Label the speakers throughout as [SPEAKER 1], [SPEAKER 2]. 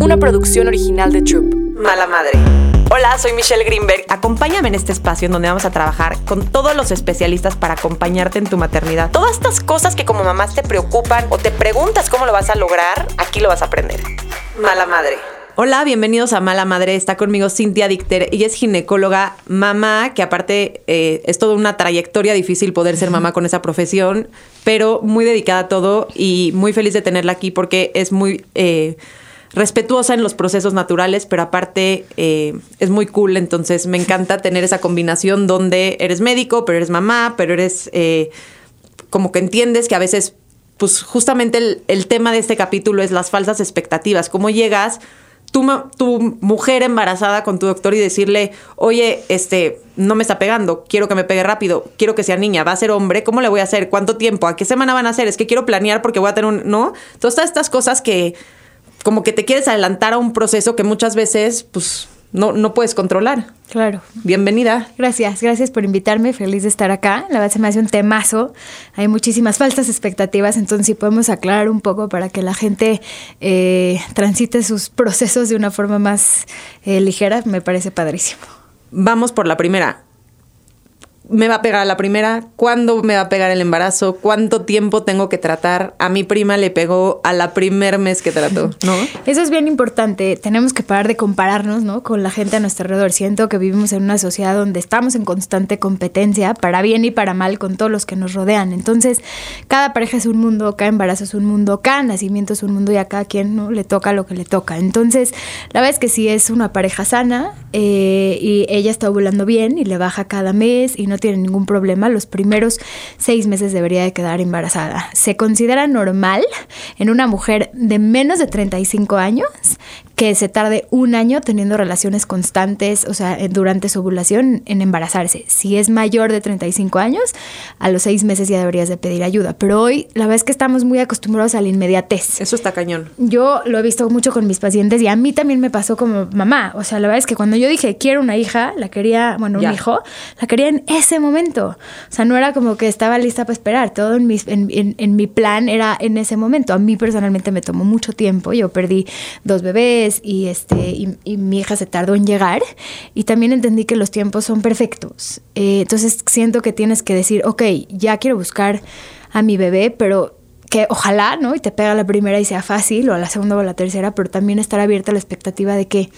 [SPEAKER 1] una producción original de Troop.
[SPEAKER 2] Mala Madre. Hola, soy Michelle Greenberg. Acompáñame en este espacio en donde vamos a trabajar con todos los especialistas para acompañarte en tu maternidad. Todas estas cosas que como mamás te preocupan o te preguntas cómo lo vas a lograr, aquí lo vas a aprender. Mala Madre. Hola, bienvenidos a Mala Madre. Está conmigo Cintia Dicter. Ella es ginecóloga, mamá, que aparte eh, es toda una trayectoria difícil poder ser mamá con esa profesión, pero muy dedicada a todo y muy feliz de tenerla aquí porque es muy eh, respetuosa en los procesos naturales, pero aparte eh, es muy cool. Entonces me encanta tener esa combinación donde eres médico, pero eres mamá, pero eres como que entiendes que a veces, pues justamente el, el tema de este capítulo es las falsas expectativas. ¿Cómo llegas? tu, tu mujer embarazada con tu doctor y decirle, oye, este, no me está pegando, quiero que me pegue rápido, quiero que sea niña, va a ser hombre, ¿cómo le voy a hacer? ¿Cuánto tiempo? ¿A qué semana van a hacer? Es que quiero planear porque voy a tener un, ¿no? Todas estas cosas que como que te quieres adelantar a un proceso que muchas veces, pues, no, no puedes controlar.
[SPEAKER 3] Claro.
[SPEAKER 2] Bienvenida.
[SPEAKER 3] Gracias, gracias por invitarme. Feliz de estar acá. La verdad se me hace un temazo. Hay muchísimas falsas expectativas, entonces si podemos aclarar un poco para que la gente eh, transite sus procesos de una forma más eh, ligera, me parece padrísimo.
[SPEAKER 2] Vamos por la primera me va a pegar a la primera, cuándo me va a pegar el embarazo, cuánto tiempo tengo que tratar. A mi prima le pegó a la primer mes que trató, ¿no?
[SPEAKER 3] Eso es bien importante. Tenemos que parar de compararnos, ¿no? Con la gente a nuestro alrededor. Siento que vivimos en una sociedad donde estamos en constante competencia, para bien y para mal, con todos los que nos rodean. Entonces, cada pareja es un mundo, cada embarazo es un mundo, cada nacimiento es un mundo y a cada quien ¿no? le toca lo que le toca. Entonces, la verdad es que si es una pareja sana eh, y ella está ovulando bien y le baja cada mes y no tiene ningún problema, los primeros seis meses debería de quedar embarazada. Se considera normal en una mujer de menos de 35 años que se tarde un año teniendo relaciones constantes, o sea, durante su ovulación en embarazarse. Si es mayor de 35 años, a los seis meses ya deberías de pedir ayuda. Pero hoy la verdad es que estamos muy acostumbrados a la inmediatez.
[SPEAKER 2] Eso está cañón.
[SPEAKER 3] Yo lo he visto mucho con mis pacientes y a mí también me pasó como mamá. O sea, la verdad es que cuando yo dije quiero una hija, la quería, bueno, un hijo, la quería en ese momento. O sea, no era como que estaba lista para esperar. Todo en mi, en mi plan era en ese momento. A mí personalmente me tomó mucho tiempo. Yo perdí dos bebés y, este, y, mi hija se tardó en llegar y también entendí que los tiempos son perfectos. Eh, entonces siento que tienes que decir, ok, ya quiero buscar a mi bebé, pero que ojalá, ¿no? Y te pega la primera y sea fácil, o a la segunda o a la tercera, pero también estar abierta a la expectativa de que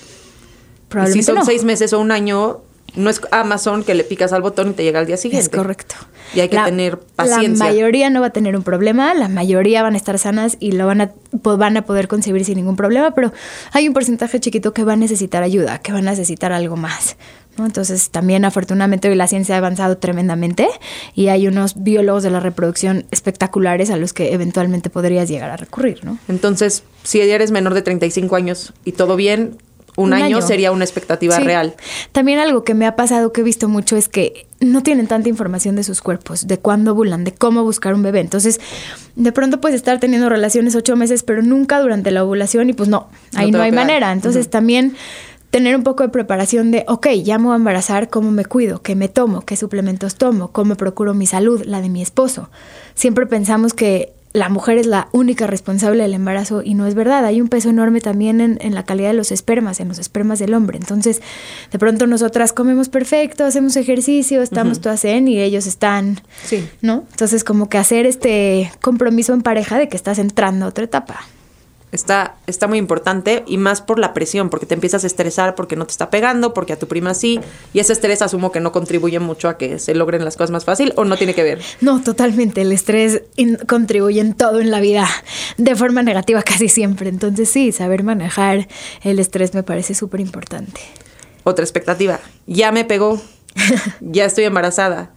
[SPEAKER 2] probablemente. si son seis meses o un año, no es Amazon que le picas al botón y te llega al día siguiente.
[SPEAKER 3] Es correcto.
[SPEAKER 2] Y hay que tener paciencia.
[SPEAKER 3] La mayoría no va a tener un problema, la mayoría van a estar sanas y lo van a, van a poder concebir sin ningún problema, pero hay un porcentaje chiquito que va a necesitar ayuda, que va a necesitar algo más. ¿no? Entonces, también afortunadamente hoy la ciencia ha avanzado tremendamente y hay unos biólogos de la reproducción espectaculares a los que eventualmente podrías llegar a recurrir. ¿no?
[SPEAKER 2] Entonces, si eres menor de 35 años y todo bien, un, año, sería una expectativa real.
[SPEAKER 3] También algo que me ha pasado que he visto mucho es que no tienen tanta información de sus cuerpos, de cuándo ovulan, de cómo buscar un bebé. Entonces, de pronto puedes estar teniendo relaciones ocho meses, pero nunca durante la ovulación y pues no, ahí no, hay manera. Entonces, también tener un poco de preparación de, ok, ya me voy a embarazar, ¿cómo me cuido? ¿Qué me tomo? ¿Qué suplementos tomo? ¿Cómo procuro mi salud? La de mi esposo. Siempre pensamos que la mujer es la única responsable del embarazo y no es verdad. Hay un peso enorme también en, la calidad de los espermas, en los espermas del hombre. Entonces, de pronto nosotras comemos perfecto, hacemos ejercicio, estamos todas en y ellos están,
[SPEAKER 2] sí.
[SPEAKER 3] ¿no? Entonces, como que hacer este compromiso en pareja de que estás entrando a otra etapa
[SPEAKER 2] está, está muy importante y más por la presión, porque te empiezas a estresar porque no te está pegando, porque a tu prima sí, y ese estrés asumo que no contribuye mucho a que se logren las cosas más fácil o no tiene que ver.
[SPEAKER 3] No, totalmente, el estrés contribuye en todo en la vida de forma negativa casi siempre, entonces sí, saber manejar el estrés me parece súper importante.
[SPEAKER 2] Otra expectativa, ya me pegó, ya estoy embarazada.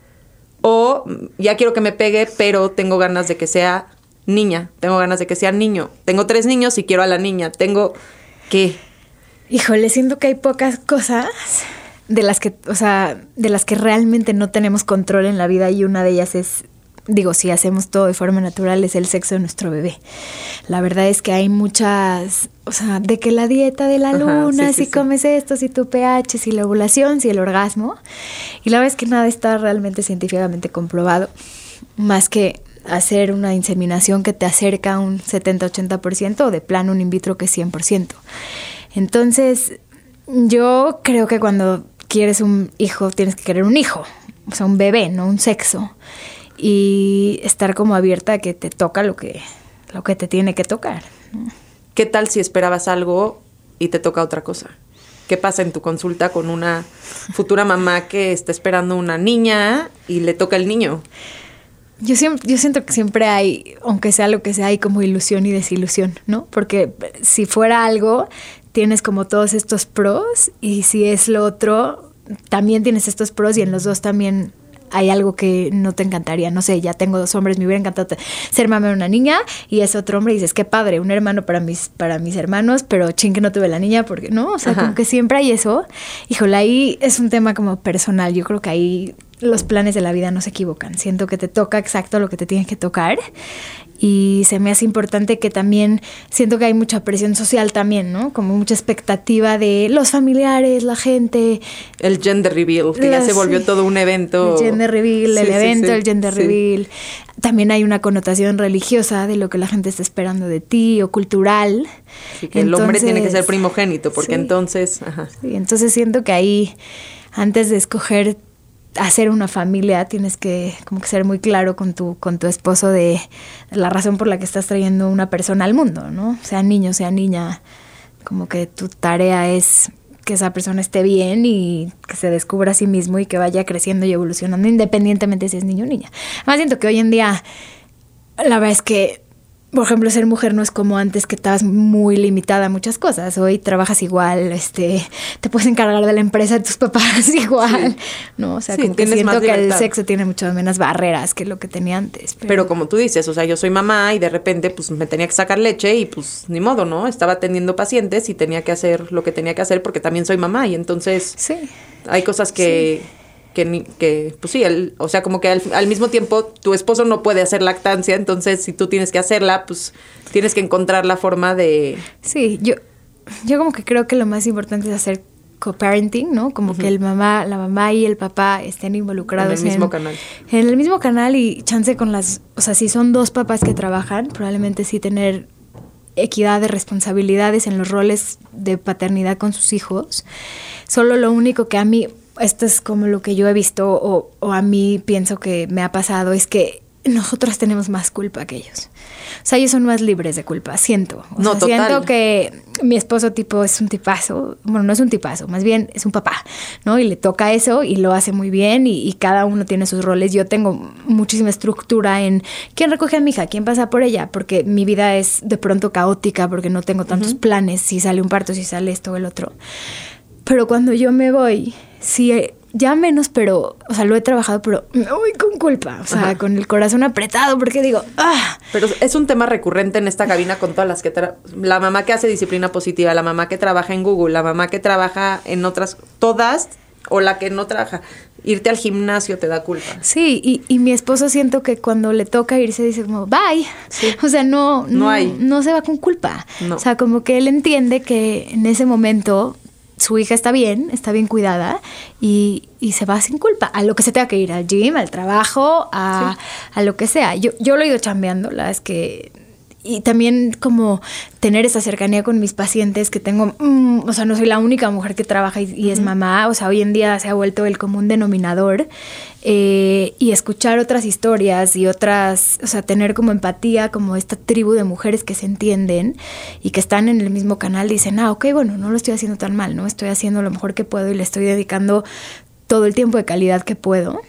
[SPEAKER 2] O ya quiero que me pegue, pero tengo ganas de que sea niña, tengo ganas de que sea niño. Tengo tres niños y quiero a la niña. Tengo que...
[SPEAKER 3] Híjole, siento que hay pocas cosas de las que, o sea, de las que realmente no tenemos control en la vida y una de ellas es, digo, si hacemos todo de forma natural, es el sexo de nuestro bebé. La verdad es que hay muchas, o sea, de que la dieta de la luna, si comes esto, si tu pH, si la ovulación, si el orgasmo. Y la verdad es que nada está realmente científicamente comprobado, más que hacer una inseminación que te acerca a un 70-80% o de plano un in vitro que es 100%. Entonces, yo creo que cuando quieres un hijo, tienes que querer un hijo, o sea, un bebé, no un sexo. Y estar como abierta a que te toca lo que, lo que te tiene que tocar.
[SPEAKER 2] ¿Qué tal si esperabas algo y te toca otra cosa? ¿Qué pasa en tu consulta con una futura mamá que está esperando una niña y le toca el niño?
[SPEAKER 3] Yo, siempre, yo siento que siempre hay, aunque sea lo que sea, hay como ilusión y desilusión, ¿no? Porque si fuera algo, tienes como todos estos pros y si es lo otro, también tienes estos pros y en los dos también hay algo que no te encantaría. No sé, ya tengo dos hombres, me hubiera encantado ser mamá de una niña y es otro hombre y dices, qué padre, un hermano para mis, para mis hermanos, pero ching que no tuve la niña porque no, o sea, como que siempre hay eso. Híjole, ahí es un tema como personal. Yo creo que ahí los planes de la vida no se equivocan. Siento que te toca exacto lo que te tiene que tocar y se me hace importante que también siento que hay mucha presión social también, ¿no? Como mucha expectativa de los familiares, la gente.
[SPEAKER 2] El gender reveal, que ya se volvió todo un evento.
[SPEAKER 3] El gender reveal, el evento, el gender reveal. También hay una connotación religiosa de lo que la gente está esperando de ti o cultural.
[SPEAKER 2] que el hombre tiene que ser primogénito, porque entonces... Ajá.
[SPEAKER 3] entonces siento que ahí, antes de escoger hacer una familia tienes que como que ser muy claro con tu con tu esposo de, la razón por la que estás trayendo una persona al mundo, ¿no? Sea niño, sea niña, como que tu tarea es que esa persona esté bien y que se descubra a sí mismo y que vaya creciendo y evolucionando independientemente si es niño o niña. Más siento que hoy en día la verdad es que por ejemplo, ser mujer no es como antes que estabas muy limitada a muchas cosas. Hoy trabajas igual, este, te puedes encargar de la empresa de tus papás igual, ¿no? O sea, como que siento que el sexo tiene muchas menos barreras que lo que tenía antes.
[SPEAKER 2] Pero... como tú dices, o sea, yo soy mamá y de repente pues me tenía que sacar leche y pues ni modo, ¿no? Estaba atendiendo pacientes y tenía que hacer lo que tenía que hacer porque también soy mamá y entonces sí. hay cosas que que, que pues sí, o sea, como que al, mismo tiempo tu esposo no puede hacer lactancia, entonces si tú tienes que hacerla, pues tienes que encontrar la forma de...
[SPEAKER 3] Sí, yo, yo como que creo que lo más importante es hacer co-parenting, ¿no? Como que el mamá, la mamá y el papá estén involucrados
[SPEAKER 2] en el mismo canal.
[SPEAKER 3] En el mismo canal y chance con las, o sea, si son dos papás que trabajan, probablemente sí tener equidad de responsabilidades en los roles de paternidad con sus hijos. Solo lo único que a mí, esto es como lo que yo he visto o, o a mí pienso que me ha pasado, es que nosotros tenemos más culpa que ellos. O sea, ellos son más libres de culpa, siento. no, Siento que mi esposo tipo es un tipazo, bueno, no es un tipazo, más bien es un papá, ¿no? Y le toca eso y lo hace muy bien y, cada uno tiene sus roles. Yo tengo muchísima estructura en quién recoge a mi hija, quién pasa por ella, porque mi vida es de pronto caótica, porque no tengo tantos planes, si sale un parto, si sale esto o el otro. Pero cuando yo me voy, sí ya menos, pero, o sea, lo he trabajado, pero me voy con culpa, o sea, con el corazón apretado, porque digo, ah.
[SPEAKER 2] Pero es un tema recurrente en esta cabina con todas las que, la mamá que hace disciplina positiva, la mamá que trabaja en Google, la mamá que trabaja en otras, todas, o la que no trabaja. Irte al gimnasio te da culpa.
[SPEAKER 3] Sí, y, y mi esposo siento que cuando le toca irse dice como, bye. O sea, no, no, hay. no se va con culpa. O sea, como que él entiende que en ese momento su hija está bien, está bien cuidada y, y, se va sin culpa a lo que se tenga que ir, al gym, al trabajo, a, a lo que sea. Yo, yo lo he ido chambeando, la es que y también como tener esa cercanía con mis pacientes que tengo, mm, o sea, no soy la única mujer que trabaja y, es mamá, o sea, hoy en día se ha vuelto el común denominador eh, y escuchar otras historias y otras, o sea, tener como empatía, como esta tribu de mujeres que se entienden y que están en el mismo canal, dicen, ah, ok, bueno, no lo estoy haciendo tan mal, ¿no? Estoy haciendo lo mejor que puedo y le estoy dedicando todo el tiempo de calidad que puedo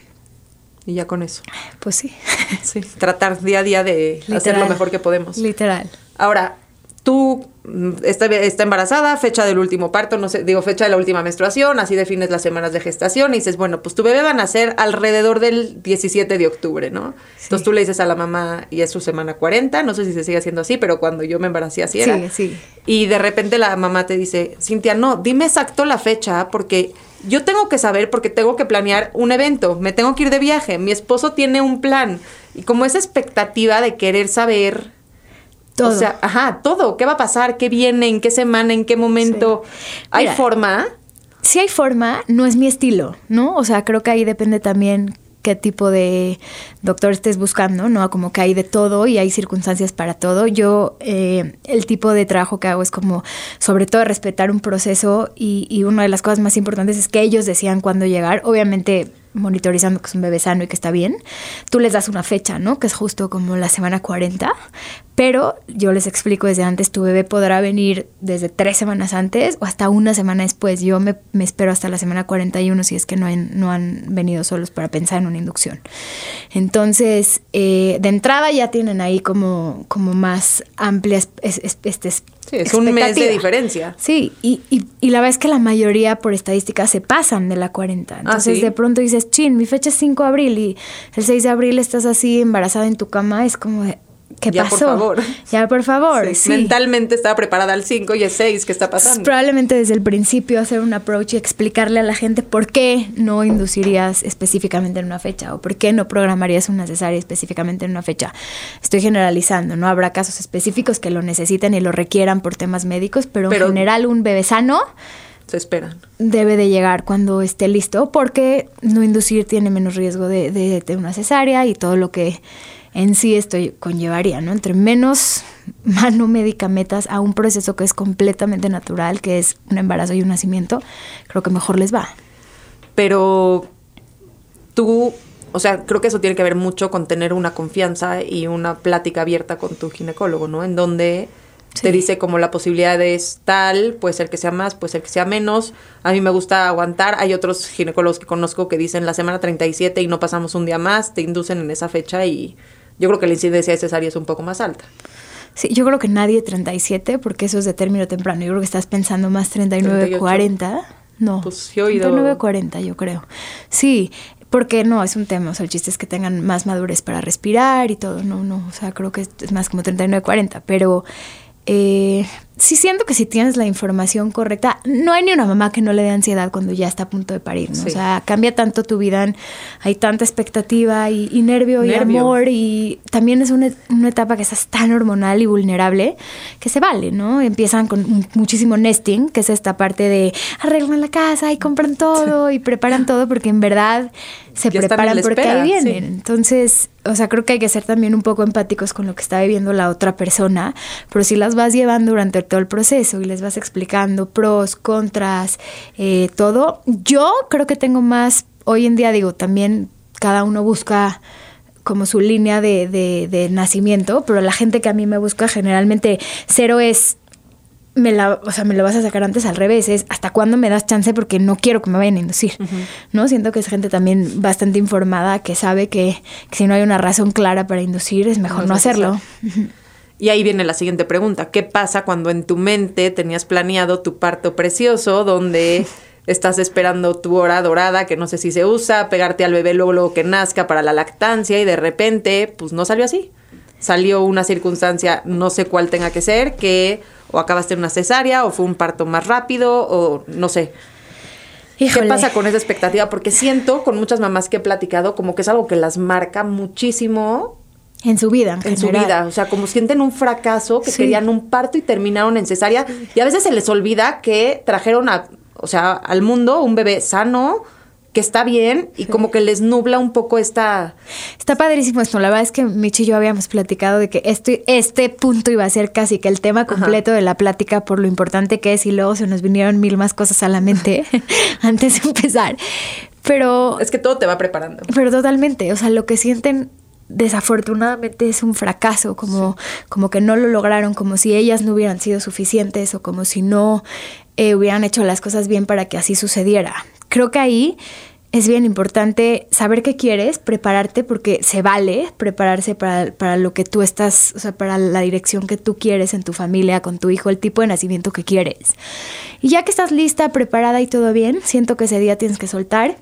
[SPEAKER 2] y ya con eso.
[SPEAKER 3] Pues sí.
[SPEAKER 2] Sí, tratar día a día de hacer lo mejor que podemos.
[SPEAKER 3] Literal.
[SPEAKER 2] Ahora, tú mm, está, está, embarazada, fecha del último parto, no sé, digo fecha de la última menstruación, así defines las semanas de gestación y dices, bueno, pues tu bebé va a nacer alrededor del 17 de octubre, ¿no? Entonces tú le dices a la mamá y es su semana 40, no sé si se sigue haciendo así, pero cuando yo me embaracé así era.
[SPEAKER 3] Sí, sí.
[SPEAKER 2] Y de repente la mamá te dice, Cintia, no, dime exacto la fecha porque yo tengo que saber porque tengo que planear un evento, me tengo que ir de viaje, mi esposo tiene un plan y como esa expectativa de querer saber todo. O sea, ajá, todo, qué va a pasar, qué viene, en qué semana, en qué momento. ¿Hay forma?
[SPEAKER 3] Si hay forma, no es mi estilo, ¿no? O sea, creo que ahí depende también qué tipo de doctor estés buscando, ¿no? Como que hay de todo y hay circunstancias para todo. Yo, eh, el tipo de trabajo que hago es como, sobre todo, respetar un proceso y, y una de las cosas más importantes es que ellos decían cuándo llegar. Obviamente, monitorizando que es un bebé sano y que está bien, tú les das una fecha, ¿no? Que es justo como la semana 40, pero yo les explico desde antes, tu bebé podrá venir desde tres semanas antes o hasta una semana después. Yo me, espero hasta la semana 41 si es que no, no han venido solos para pensar en una inducción. Entonces, eh, de entrada ya tienen ahí como, como más amplias este,
[SPEAKER 2] Sí, es un mes de diferencia.
[SPEAKER 3] Sí, y, y, la verdad es que la mayoría por estadística se pasan de la 40. Ah, Entonces de pronto dices, chin, mi fecha es 5 de abril y el 6 de abril estás así embarazada en tu cama, es como de, ¿Qué
[SPEAKER 2] ya,
[SPEAKER 3] pasó?
[SPEAKER 2] por favor.
[SPEAKER 3] Ya, por favor.
[SPEAKER 2] Sí, Mentalmente estaba preparada al 5 y el 6. ¿Qué está pasando?
[SPEAKER 3] Probablemente desde el principio hacer un approach y explicarle a la gente por qué no inducirías específicamente en una fecha o por qué no programarías una cesárea específicamente en una fecha. Estoy generalizando, ¿no? Habrá casos específicos que lo necesiten y lo requieran por temas médicos, pero, en general un bebé sano
[SPEAKER 2] se esperan.
[SPEAKER 3] Debe de llegar cuando esté listo, porque no inducir tiene menos riesgo de, de una cesárea y todo lo que en sí esto conllevaría, ¿no? Entre menos mano médica metas a un proceso que es completamente natural, que es un embarazo y un nacimiento, creo que mejor les va.
[SPEAKER 2] Pero tú, o sea, creo que eso tiene que ver mucho con tener una confianza y una plática abierta con tu ginecólogo, ¿no? En donde te dice como la posibilidad es tal, puede ser que sea más, puede ser que sea menos. A mí me gusta aguantar. Hay otros ginecólogos que conozco que dicen la semana 37 y no pasamos un día más, te inducen en esa fecha y yo creo que la incidencia de cesárea es un poco más alta.
[SPEAKER 3] Sí, yo creo que nadie 37, porque eso es de término temprano. Yo creo que estás pensando más 39, 40. No,
[SPEAKER 2] pues yo he oído...
[SPEAKER 3] 39, 40, yo creo. Sí, porque no, es un tema. O sea, el chiste es que tengan más madurez para respirar y todo. No, no, o sea, creo que es más como 39, 40. Pero eh, sí siento que si tienes la información correcta, no hay ni una mamá que no le dé ansiedad cuando ya está a punto de parir, ¿no? O sea, cambia tanto tu vida, hay tanta expectativa y, nervio, y amor y también es una, etapa que estás tan hormonal y vulnerable que se vale, ¿no? Empiezan con muchísimo nesting, que es esta parte de arreglan la casa y compran todo y preparan todo porque en verdad se preparan porque ahí vienen. Entonces, o sea, creo que hay que ser también un poco empáticos con lo que está viviendo la otra persona, pero si las vas llevando durante todo el proceso y les vas explicando pros, contras, eh, todo. Yo creo que tengo más, hoy en día digo, también cada uno busca como su línea de, de, nacimiento, pero la gente que a mí me busca generalmente cero es me la, o sea, me lo vas a sacar antes al revés, es hasta cuándo me das chance porque no quiero que me vayan a inducir, ¿no? Siento que es gente también bastante informada que sabe que, si no hay una razón clara para inducir es mejor no, hacerlo.
[SPEAKER 2] Y ahí viene la siguiente pregunta. ¿Qué pasa cuando en tu mente tenías planeado tu parto precioso donde estás esperando tu hora dorada que no sé si se usa, pegarte al bebé luego, luego que nazca para la lactancia y de repente pues no salió así? Salió una circunstancia, no sé cuál tenga que ser, que o acabaste en una cesárea o fue un parto más rápido o no sé. ¿Qué pasa con esa expectativa? Porque siento con muchas mamás que he platicado como que es algo que las marca muchísimo
[SPEAKER 3] en su vida,
[SPEAKER 2] en, su vida. O sea, como sienten un fracaso, que querían un parto y terminaron en cesárea. Y a veces se les olvida que trajeron a, o sea, al mundo un bebé sano, que está bien y como que les nubla un poco esta...
[SPEAKER 3] Está padrísimo esto. La verdad es que Michi y yo habíamos platicado de que este, este punto iba a ser casi que el tema completo de la plática por lo importante que es y luego se nos vinieron mil más cosas a la mente antes de empezar. Pero...
[SPEAKER 2] Es que todo te va preparando.
[SPEAKER 3] Pero totalmente. O sea, lo que sienten desafortunadamente es un fracaso, como, como que no lo lograron, como si ellas no hubieran sido suficientes o como si no eh, hubieran hecho las cosas bien para que así sucediera. Creo que ahí es bien importante saber qué quieres, prepararte, porque se vale prepararse para, para, lo que tú estás, o sea, para la dirección que tú quieres en tu familia, con tu hijo, el tipo de nacimiento que quieres. Y ya que estás lista, preparada y todo bien, siento que ese día tienes que soltar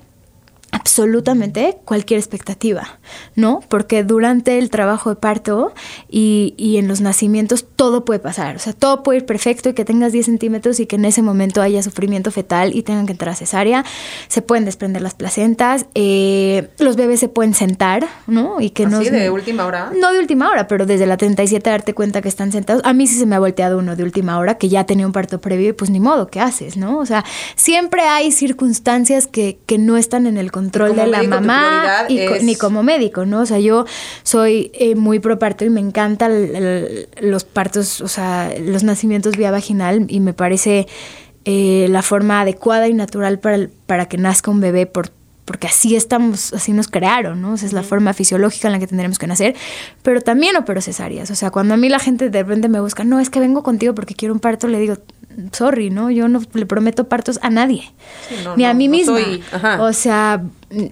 [SPEAKER 3] absolutamente cualquier expectativa, ¿no? Porque durante el trabajo de parto y, y, en los nacimientos todo puede pasar, o sea, todo puede ir perfecto y que tengas 10 centímetros y que en ese momento haya sufrimiento fetal y tengan que entrar a cesárea, se pueden desprender las placentas, eh, los bebés se pueden sentar, ¿no? Y que
[SPEAKER 2] ¿Así
[SPEAKER 3] no...
[SPEAKER 2] de última hora?
[SPEAKER 3] No de última hora, pero desde la 37 darte cuenta que están sentados. A mí sí se me ha volteado uno de última hora que ya tenía un parto previo y pues ni modo, ¿qué haces, no? O sea, siempre hay circunstancias que, que no están en el control
[SPEAKER 2] como
[SPEAKER 3] de la mamá y
[SPEAKER 2] es-
[SPEAKER 3] ni como médico, ¿no? O sea, yo soy eh, muy pro parto y me encantan los partos, o sea, los nacimientos vía vaginal y me parece eh, la forma adecuada y natural para, el- para que nazca un bebé por porque así estamos, así nos crearon, ¿no? O sea, es la forma fisiológica en la que tendremos que nacer, pero también opero cesáreas. O sea, cuando a mí la gente de repente me busca, no, es que vengo contigo porque quiero un parto, le digo, sorry, ¿no? Yo no le prometo partos a nadie,
[SPEAKER 2] Sí, no,
[SPEAKER 3] ni a
[SPEAKER 2] no,
[SPEAKER 3] mí
[SPEAKER 2] no
[SPEAKER 3] misma.
[SPEAKER 2] soy-.
[SPEAKER 3] O sea,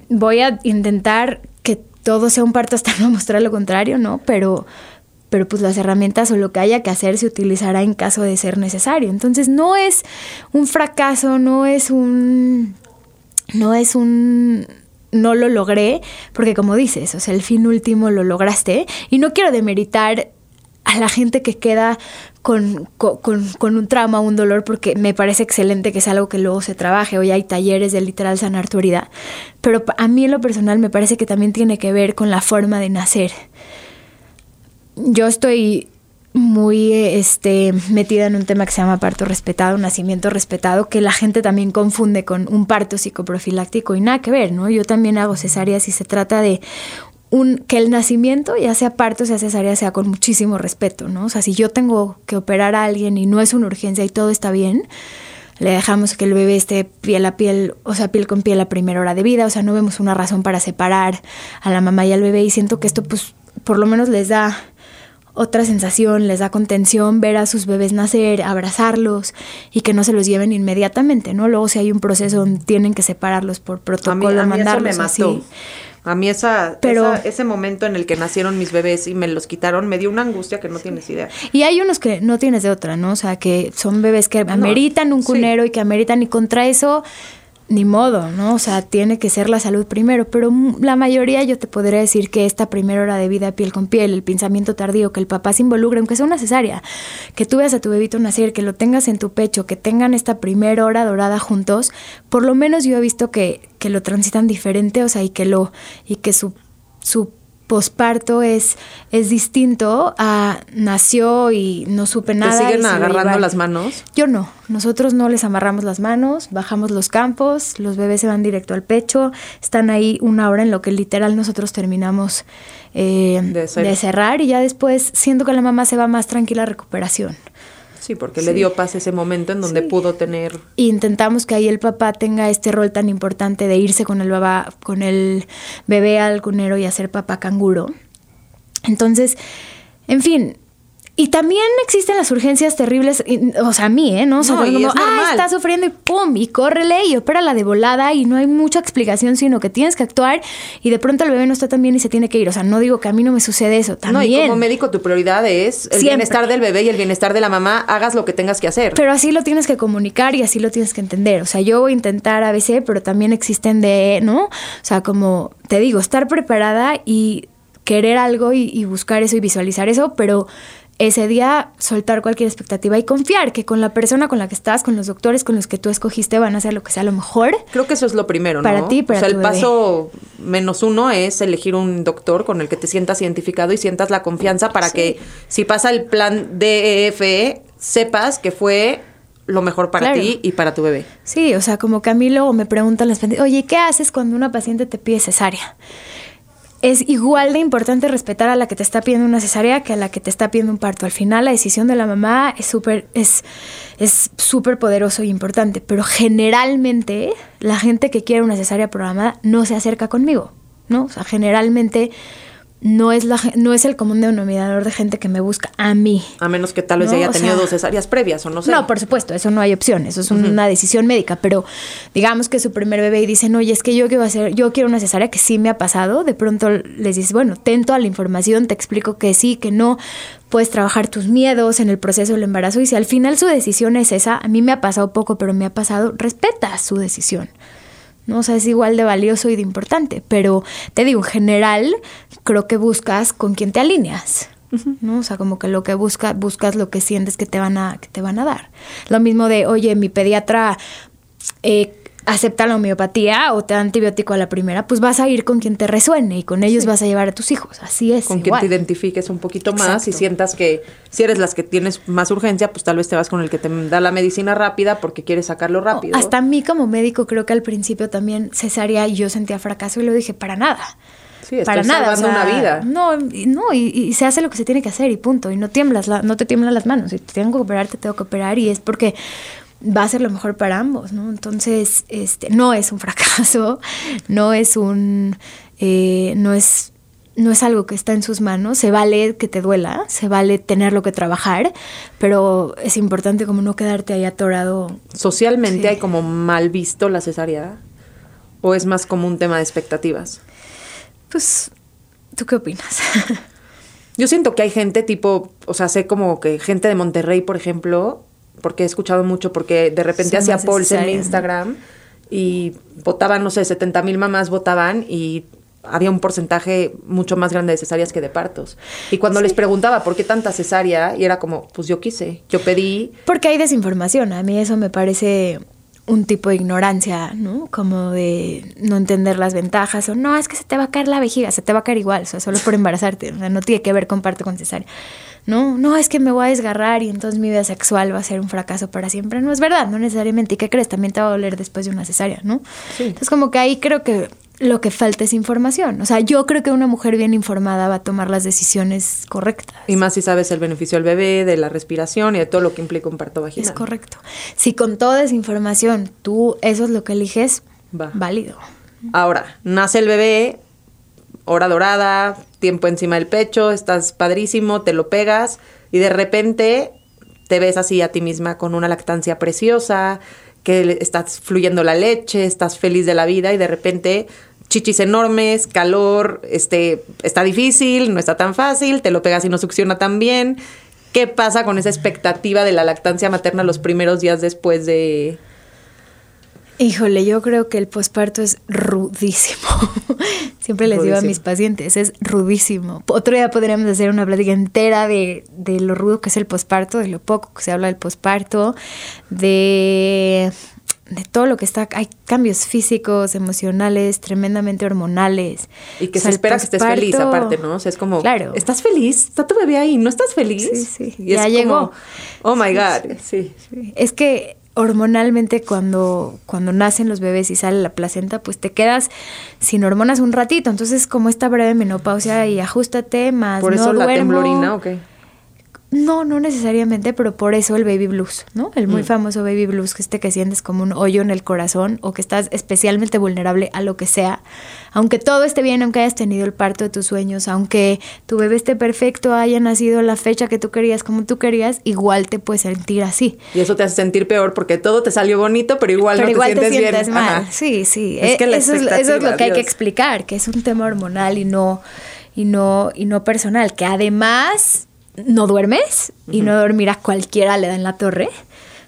[SPEAKER 3] voy a intentar que todo sea un parto hasta no mostrar lo contrario, ¿no? Pero, pero pues las herramientas o lo que haya que hacer se utilizará en caso de ser necesario. Entonces no es un fracaso, no es un no es un no lo logré, porque como dices, o sea, el fin último lo lograste y no quiero demeritar a la gente que queda con, co- con, con un trauma, un dolor, porque me parece excelente que es algo que luego se trabaje. Hoy hay talleres de literal sanar tu herida, pero a mí en lo personal me parece que también tiene que ver con la forma de nacer. Yo estoy muy este, metida en un tema que se llama parto respetado, nacimiento respetado, que la gente también confunde con un parto psicoprofiláctico y nada que ver, ¿no? Yo también hago cesáreas y se trata de un, que el nacimiento, ya sea parto, sea cesárea, sea con muchísimo respeto, ¿no? O sea, si yo tengo que operar a alguien y no es una urgencia y todo está bien, le dejamos que el bebé esté piel a piel, o sea, piel con piel a primera hora de vida, o sea, no vemos una razón para separar a la mamá y al bebé y siento que esto pues por lo menos les da otra sensación, les da contención ver a sus bebés nacer, abrazarlos y que no se los lleven inmediatamente, ¿no? Luego si hay un proceso donde tienen que separarlos por
[SPEAKER 2] A mí,
[SPEAKER 3] protocolo,
[SPEAKER 2] a mí eso me
[SPEAKER 3] mandarlos
[SPEAKER 2] mató.
[SPEAKER 3] así.
[SPEAKER 2] A mí esa,
[SPEAKER 3] Pero-
[SPEAKER 2] esa- ese momento en el que nacieron mis bebés y me los quitaron me dio una angustia que no tienes idea.
[SPEAKER 3] Y hay unos que no tienes de otra, ¿no? O sea, que son bebés que ameritan un
[SPEAKER 2] sí.
[SPEAKER 3] cunero y que ameritan y contra eso ni modo, ¿no? O sea, tiene que ser la salud primero, pero la mayoría yo te podría decir que esta primera hora de vida piel con piel, el pensamiento tardío, que el papá se involucre, aunque sea una cesárea, que tú veas a tu bebito nacer, que lo tengas en tu pecho, que tengan esta primera hora dorada juntos, por lo menos yo he visto que, que lo transitan diferente, o sea, y que lo, y que su, su posparto es, es distinto a nació y no supe
[SPEAKER 2] ¿Te
[SPEAKER 3] nada. y
[SPEAKER 2] siguen agarrando las manos?
[SPEAKER 3] Yo no, nosotros no les amarramos las manos, bajamos los campos, los bebés se van directo al pecho, están ahí una hora en lo que literal nosotros terminamos eh,
[SPEAKER 2] De
[SPEAKER 3] de, cerrar y ya después siento que la mamá se va más tranquila a recuperación.
[SPEAKER 2] Sí, porque le dio paz ese momento en donde pudo tener...
[SPEAKER 3] Intentamos que ahí el papá tenga este rol tan importante de irse con el bebé, con el bebé al cunero y hacer papá canguro. Entonces, en fin. Y también existen las urgencias terribles, y- o sea, a mí, ¿eh? ¿No? O sea,
[SPEAKER 2] No, es
[SPEAKER 3] ah, está sufriendo y pum, y córrele y opérala de volada y no hay mucha explicación, sino que tienes que actuar y de pronto el bebé no está tan bien y se tiene que ir. O sea, no digo que a mí no me sucede eso,
[SPEAKER 2] No, y
[SPEAKER 3] también.
[SPEAKER 2] como médico tu prioridad es el
[SPEAKER 3] Siempre.
[SPEAKER 2] bienestar del bebé y el bienestar de la mamá, hagas lo que tengas que hacer.
[SPEAKER 3] Pero así lo tienes que comunicar y así lo tienes que entender. O sea, yo voy a intentar a veces, pero también existen de, ¿no? O sea, como te digo, estar preparada y querer algo y, y buscar eso y visualizar eso, pero ese día soltar cualquier expectativa y confiar que con la persona con la que estás, con los doctores con los que tú escogiste, van a hacer lo que sea lo mejor.
[SPEAKER 2] Creo que eso es lo primero, ¿no?
[SPEAKER 3] Para ti para
[SPEAKER 2] O sea,
[SPEAKER 3] tu
[SPEAKER 2] el
[SPEAKER 3] bebé.
[SPEAKER 2] paso menos uno es elegir un doctor con el que te sientas identificado y sientas la confianza para que si pasa el plan DEFE, sepas que fue lo mejor para
[SPEAKER 3] Claro.
[SPEAKER 2] ti y para tu bebé.
[SPEAKER 3] Sí, o sea, como que a mí luego me preguntan las pacientes, oye, ¿qué haces cuando una paciente te pide cesárea? Es igual de importante respetar a la que te está pidiendo una cesárea que a la que te está pidiendo un parto. Al final, la decisión de la mamá es súper es, es súper poderoso y importante, pero generalmente la gente que quiere una cesárea programada no se acerca conmigo, ¿no? O sea, generalmente no es, la, no es el común denominador de gente que me busca a mí.
[SPEAKER 2] A menos que tal vez
[SPEAKER 3] No,
[SPEAKER 2] haya
[SPEAKER 3] o
[SPEAKER 2] tenido
[SPEAKER 3] sea-
[SPEAKER 2] dos cesáreas previas o no sé.
[SPEAKER 3] No, por supuesto, eso no hay opción, eso es una decisión médica, pero digamos que su primer bebé y dicen, oye, es que yo quiero hacer, yo quiero una cesárea que sí me ha pasado, de pronto les dices, bueno, ten toda la información, te explico que sí, que no, puedes trabajar tus miedos en el proceso del embarazo y si al final su decisión es esa, a mí me ha pasado poco, pero me ha pasado, respeta su decisión. ¿No? O sea, es igual de valioso y de importante, pero te digo, en general, creo que buscas con quién te alineas. ¿no? O sea, como que lo que busca, buscas lo que sientes que te van a, que te van a dar. Lo mismo de, oye, mi pediatra eh, acepta la homeopatía o te da antibiótico a la primera, pues vas a ir con quien te resuene y con ellos vas a llevar a tus hijos. Así es.
[SPEAKER 2] Con
[SPEAKER 3] igual.
[SPEAKER 2] quien te identifiques un poquito más y sientas que si eres las que tienes más urgencia, pues tal vez te vas con el que te da la medicina rápida porque quieres sacarlo rápido.
[SPEAKER 3] Hasta a mí como médico creo que al principio también cesárea y yo sentía fracaso y lo dije, para nada.
[SPEAKER 2] Sí,
[SPEAKER 3] para nada. o sea,
[SPEAKER 2] una vida.
[SPEAKER 3] No, y- no y, y se hace lo que se tiene que hacer y punto. Y no tiemblas, la- no te tiemblan las manos. Si te tengo que operar, te tengo que operar y es porque va a ser lo mejor para ambos, ¿no? Entonces, este, no es un fracaso, no es un, eh, no es no es algo que está en sus manos, se vale que te duela, se vale tenerlo que trabajar, pero es importante como no quedarte ahí atorado
[SPEAKER 2] ¿Socialmente
[SPEAKER 3] Sí.
[SPEAKER 2] hay como mal visto la cesárea? ¿O es más como un tema de expectativas?
[SPEAKER 3] Pues, ¿tú qué opinas?
[SPEAKER 2] Yo siento que hay gente tipo, o sea, sé como que gente de Monterrey, por ejemplo, porque he escuchado mucho, porque de repente
[SPEAKER 3] Son
[SPEAKER 2] hacía polls en mi. Instagram y votaban, no sé, 70 mil mamás votaban y había un porcentaje mucho más grande de cesáreas que de partos. Y cuando les preguntaba por qué tanta cesárea, y era como, pues yo quise, yo pedí,
[SPEAKER 3] Porque hay desinformación. A mí eso me parece un tipo de ignorancia, ¿no? Como de no entender las ventajas o no, es que se te va a caer la vejiga, se te va a caer igual, o sea, solo por embarazarte, o sea, no tiene que ver con parto con cesárea. No, no, es que me voy a desgarrar y entonces mi vida sexual va a ser un fracaso para siempre. No es verdad, no necesariamente. ¿Y qué crees? También te va a doler después de una cesárea, ¿no? Entonces como que ahí creo que lo que falta es información. O sea, yo creo que una mujer bien informada va a tomar las decisiones correctas.
[SPEAKER 2] y más si sabes el beneficio del bebé, de la respiración y de todo lo que implica un parto vaginal.
[SPEAKER 3] Es correcto. Si con toda esa información tú eso es lo que eliges,
[SPEAKER 2] Va.
[SPEAKER 3] válido.
[SPEAKER 2] Ahora, nace el bebé, hora dorada, tiempo encima del pecho, estás padrísimo, te lo pegas y de repente te ves así a ti misma con una lactancia preciosa, que estás fluyendo la leche, estás feliz de la vida y de repente chichis enormes, calor, este, está difícil, no está tan fácil, te lo pegas y no succiona tan bien. ¿Qué pasa con esa expectativa de la lactancia materna los primeros días después de...
[SPEAKER 3] Híjole, yo creo que el posparto es rudísimo. Siempre les digo a mis pacientes, es rudísimo. Otro día podríamos hacer una plática entera de, de lo rudo que es el posparto, de lo poco que se habla del posparto, de, de todo lo que está. Hay cambios físicos, emocionales, tremendamente hormonales.
[SPEAKER 2] Y que
[SPEAKER 3] O sea,
[SPEAKER 2] se espera que estés feliz aparte, ¿no? O sea, es como,
[SPEAKER 3] Claro.
[SPEAKER 2] ¿estás feliz? ¿Está tu bebé ahí? ¿No estás feliz?
[SPEAKER 3] Sí, sí,
[SPEAKER 2] Y es
[SPEAKER 3] ya
[SPEAKER 2] como,
[SPEAKER 3] llegó.
[SPEAKER 2] oh my
[SPEAKER 3] Sí,
[SPEAKER 2] God. Sí.
[SPEAKER 3] Sí, Es que hormonalmente cuando, cuando nacen los bebés y sale la placenta, pues te quedas sin hormonas un ratito. Entonces, como esta breve menopausia y ajustate más.
[SPEAKER 2] Por
[SPEAKER 3] no
[SPEAKER 2] eso la
[SPEAKER 3] duermo.
[SPEAKER 2] temblorina, ok.
[SPEAKER 3] No, no necesariamente, pero por eso el baby blues, ¿no? El
[SPEAKER 2] Mm.
[SPEAKER 3] muy famoso baby blues, que este que sientes como un hoyo en el corazón o que estás especialmente vulnerable a lo que sea. Aunque todo esté bien, aunque hayas tenido el parto de tus sueños, aunque tu bebé esté perfecto, haya nacido la fecha que tú querías, como tú querías, igual te puedes sentir así.
[SPEAKER 2] Y eso te hace sentir peor porque todo te salió bonito, pero igual
[SPEAKER 3] pero
[SPEAKER 2] no
[SPEAKER 3] igual
[SPEAKER 2] te sientes,
[SPEAKER 3] te sientes
[SPEAKER 2] bien.
[SPEAKER 3] mal.
[SPEAKER 2] Ajá.
[SPEAKER 3] Sí, sí.
[SPEAKER 2] Es
[SPEAKER 3] Eh,
[SPEAKER 2] que la
[SPEAKER 3] eso, es, eso es lo que hay que
[SPEAKER 2] Dios.
[SPEAKER 3] explicar, que es un tema hormonal y no, y no, y no personal. Que además no duermes y no dormir a cualquiera le da en la torre.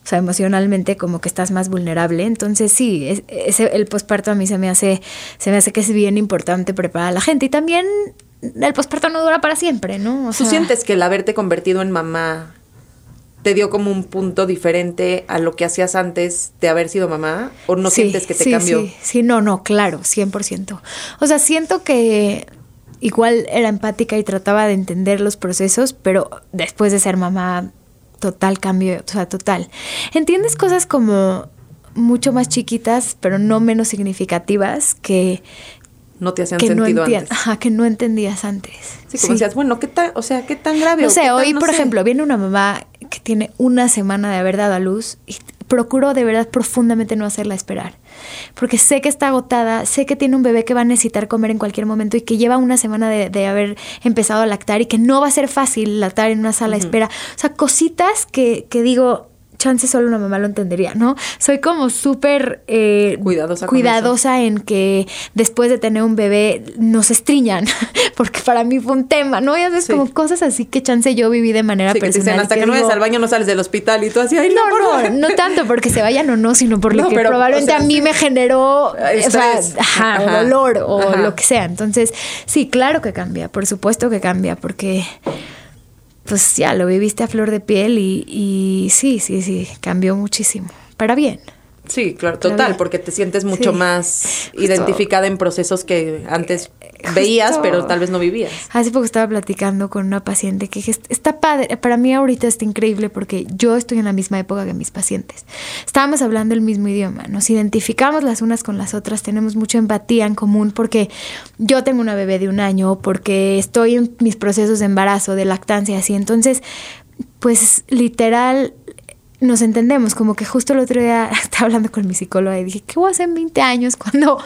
[SPEAKER 3] O sea, emocionalmente como que estás más vulnerable. Entonces sí, es- ese- el posparto a mí se me hace, se me hace que es bien importante preparar a la gente. Y también el posparto no dura para siempre, ¿no? O
[SPEAKER 2] ¿Tú sientes que el haberte convertido en mamá te dio como un punto diferente a lo que hacías antes de haber sido mamá? ¿O no
[SPEAKER 3] Sí,
[SPEAKER 2] sientes que te
[SPEAKER 3] sí,
[SPEAKER 2] cambió?
[SPEAKER 3] Sí, sí, no, no, claro, 100%. O sea, siento que igual era empática y trataba de entender los procesos, pero después de ser mamá, total cambio, o sea, total. Entiendes cosas como mucho más chiquitas, pero no menos significativas que,
[SPEAKER 2] No te hacían
[SPEAKER 3] que,
[SPEAKER 2] sentido antes.
[SPEAKER 3] ajá, que no entendías antes.
[SPEAKER 2] Sí, como decías, bueno, ¿qué tan, o sea, qué tan grave?
[SPEAKER 3] No
[SPEAKER 2] o
[SPEAKER 3] sé,
[SPEAKER 2] qué tan-
[SPEAKER 3] hoy,
[SPEAKER 2] no
[SPEAKER 3] por
[SPEAKER 2] sé?
[SPEAKER 3] ejemplo, viene una mamá que tiene una semana de haber dado a luz y procuro de verdad profundamente no hacerla esperar. Porque sé que está agotada, sé que tiene un bebé que va a necesitar comer en cualquier momento y que lleva una semana de, de haber empezado a lactar y que no va a ser fácil lactar en una sala de espera. O sea, cositas que, que digo, chance solo una mamá lo entendería, ¿no? Soy como súper eh,
[SPEAKER 2] Cuidadosa
[SPEAKER 3] cuidadosa en que después de tener un bebé nos estriñan, porque para mí fue un tema, ¿no? Ya sabes,
[SPEAKER 2] Sí.
[SPEAKER 3] como cosas así que chance yo viví de manera
[SPEAKER 2] Sí, que
[SPEAKER 3] personal.
[SPEAKER 2] dicen, hasta que, no vayas al baño no sales del hospital y tú así, ay, no,
[SPEAKER 3] no,
[SPEAKER 2] favor".
[SPEAKER 3] no, no tanto porque se vayan o no, sino por lo
[SPEAKER 2] No,
[SPEAKER 3] que
[SPEAKER 2] pero,
[SPEAKER 3] probablemente
[SPEAKER 2] o sea,
[SPEAKER 3] a mí
[SPEAKER 2] sí.
[SPEAKER 3] me generó, o sea, ajá, o dolor o
[SPEAKER 2] Ajá.
[SPEAKER 3] lo que sea. Entonces, sí, claro que cambia, por supuesto que cambia, porque pues ya lo viviste a flor de piel y, y sí, sí, sí, cambió muchísimo. Para bien.
[SPEAKER 2] Sí, claro,
[SPEAKER 3] La
[SPEAKER 2] total, porque te sientes mucho
[SPEAKER 3] Sí.
[SPEAKER 2] más
[SPEAKER 3] Justo.
[SPEAKER 2] identificada en procesos que antes veías,
[SPEAKER 3] Justo.
[SPEAKER 2] pero tal vez no vivías.
[SPEAKER 3] Hace poco estaba platicando con una paciente que dije, está padre, para mí ahorita está increíble porque yo estoy en la misma época que mis pacientes. Estábamos hablando el mismo idioma, nos identificamos las unas con las otras, tenemos mucha empatía en común porque yo tengo una bebé de un año, porque estoy en mis procesos de embarazo, de lactancia, así. Entonces, pues literal nos entendemos, como que justo el otro día estaba hablando con mi psicóloga y dije, ¿qué voy a hacer en 20 años cuando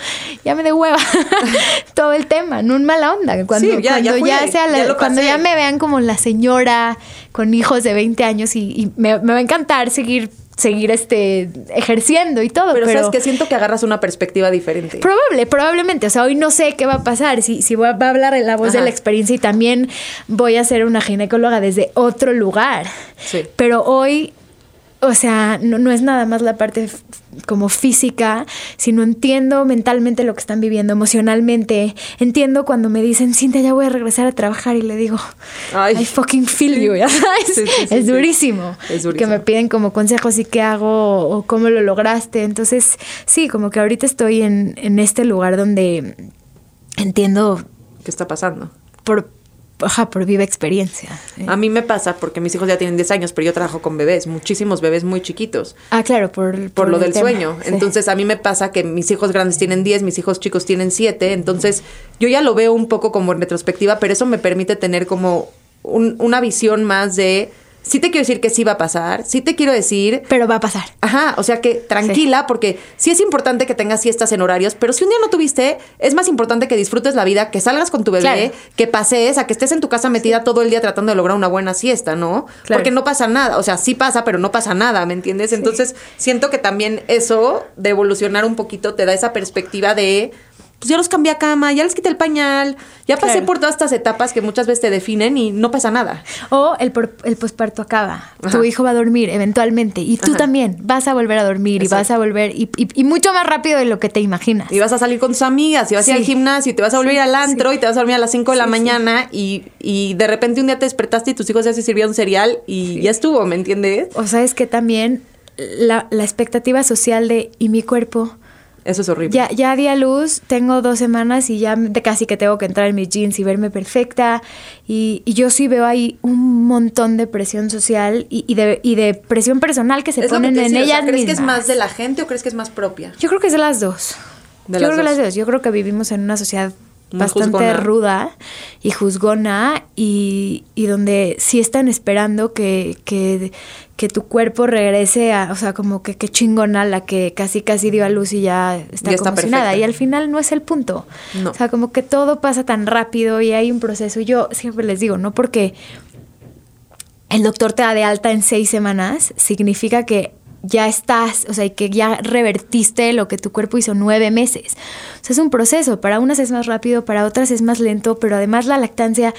[SPEAKER 3] ya me de hueva todo el tema? No en mala onda, cuando
[SPEAKER 2] Sí, ya,
[SPEAKER 3] cuando ya, sea la-
[SPEAKER 2] ya
[SPEAKER 3] cuando ya me vean como la señora con hijos de 20 años y, y me, me va a encantar seguir seguir este ejerciendo y todo,
[SPEAKER 2] Pero,
[SPEAKER 3] pero,
[SPEAKER 2] sabes que siento que agarras una perspectiva diferente.
[SPEAKER 3] Probable, probablemente. O sea, hoy no sé qué va a pasar. Si, si va va a hablar en la voz de la experiencia y también voy a ser una ginecóloga desde otro lugar.
[SPEAKER 2] Sí.
[SPEAKER 3] Pero hoy, o sea, no, no es nada más la parte como física, sino entiendo mentalmente lo que están viviendo, emocionalmente. Entiendo cuando me dicen, Cintia, ya voy a regresar a trabajar y le digo,
[SPEAKER 2] Ay.
[SPEAKER 3] I fucking feel you, ya sabes.
[SPEAKER 2] Sí, sí, sí,
[SPEAKER 3] es durísimo.
[SPEAKER 2] Es durísimo.
[SPEAKER 3] Que me piden como consejos y qué hago o cómo lo lograste. Entonces, sí, como que ahorita estoy en, en este lugar donde entiendo
[SPEAKER 2] ¿Qué está pasando?
[SPEAKER 3] por, ajá, por viva experiencia. ¿eh?
[SPEAKER 2] A mí me pasa porque mis hijos ya tienen 10 años, pero yo trabajo con bebés, muchísimos bebés muy chiquitos.
[SPEAKER 3] Ah, claro, por,
[SPEAKER 2] por lo
[SPEAKER 3] el
[SPEAKER 2] del
[SPEAKER 3] tema,
[SPEAKER 2] sueño.
[SPEAKER 3] sí.
[SPEAKER 2] Entonces a mí me pasa que mis hijos grandes tienen 10, mis hijos chicos tienen 7, entonces yo ya lo veo un poco como en retrospectiva, pero eso me permite tener como un- una visión más de, sí te quiero decir que sí va a pasar, sí te quiero decir...
[SPEAKER 3] Pero va a pasar.
[SPEAKER 2] Ajá, o sea que tranquila, porque sí es importante que tengas siestas en horarios, pero si un día no tuviste, es más importante que disfrutes la vida, que salgas con tu bebé,
[SPEAKER 3] Claro.
[SPEAKER 2] que pasees, a que estés en tu casa metida todo el día tratando de lograr una buena siesta, ¿no?
[SPEAKER 3] Claro.
[SPEAKER 2] Porque no pasa nada, o sea, sí pasa, pero no pasa nada, ¿me entiendes? Entonces, siento que también eso de evolucionar un poquito te da esa perspectiva de, pues ya los cambié a cama, ya les quité el pañal, ya pasé
[SPEAKER 3] Claro.
[SPEAKER 2] por todas estas etapas que muchas veces te definen y no pasa nada.
[SPEAKER 3] O el, por- el posparto acaba.
[SPEAKER 2] Ajá.
[SPEAKER 3] Tu hijo va a dormir eventualmente. Y tú
[SPEAKER 2] Ajá.
[SPEAKER 3] también vas a volver a dormir
[SPEAKER 2] Exacto.
[SPEAKER 3] y vas a volver. Y, y- y mucho más rápido de lo que te imaginas.
[SPEAKER 2] Y vas a salir con tus amigas, y vas a ir al gimnasio, y te vas a volver
[SPEAKER 3] Sí,
[SPEAKER 2] al antro,
[SPEAKER 3] sí.
[SPEAKER 2] y te vas a dormir a las 5 de la mañana, y, y de repente un día te despertaste y tus hijos ya se sirvieron cereal y ya estuvo, ¿me entiendes?
[SPEAKER 3] O sea, es que también la, la expectativa social de y mi cuerpo.
[SPEAKER 2] Eso es horrible.
[SPEAKER 3] Ya, ya di a luz, tengo dos semanas y ya de casi que tengo que entrar en mis jeans y verme perfecta. Y, y yo sí veo ahí un montón de presión social y, y de, y de presión personal que se
[SPEAKER 2] es lo que
[SPEAKER 3] ponen en
[SPEAKER 2] decía, o sea,
[SPEAKER 3] ellas
[SPEAKER 2] ¿Crees que es
[SPEAKER 3] mismas.
[SPEAKER 2] más de la gente o crees que es más propia?
[SPEAKER 3] Yo creo que es de las dos.
[SPEAKER 2] De
[SPEAKER 3] Yo
[SPEAKER 2] las
[SPEAKER 3] creo que las dos. Yo creo que vivimos en una sociedad
[SPEAKER 2] Muy
[SPEAKER 3] bastante
[SPEAKER 2] juzgona.
[SPEAKER 3] ruda y juzgona y, y donde sí están esperando que, que, que tu cuerpo regrese a, o sea, como que qué chingona la que casi casi dio a luz y ya está
[SPEAKER 2] Ya está
[SPEAKER 3] como si nada. Y al final no es el punto.
[SPEAKER 2] No.
[SPEAKER 3] O sea, como que todo pasa tan rápido y hay un proceso. Yo siempre les digo, no porque el doctor te da de alta en seis semanas, significa que ya estás, o sea, y que ya revertiste lo que tu cuerpo hizo nueve meses. O sea, es un proceso. Para unas es más rápido, para otras es más lento, pero además la lactancia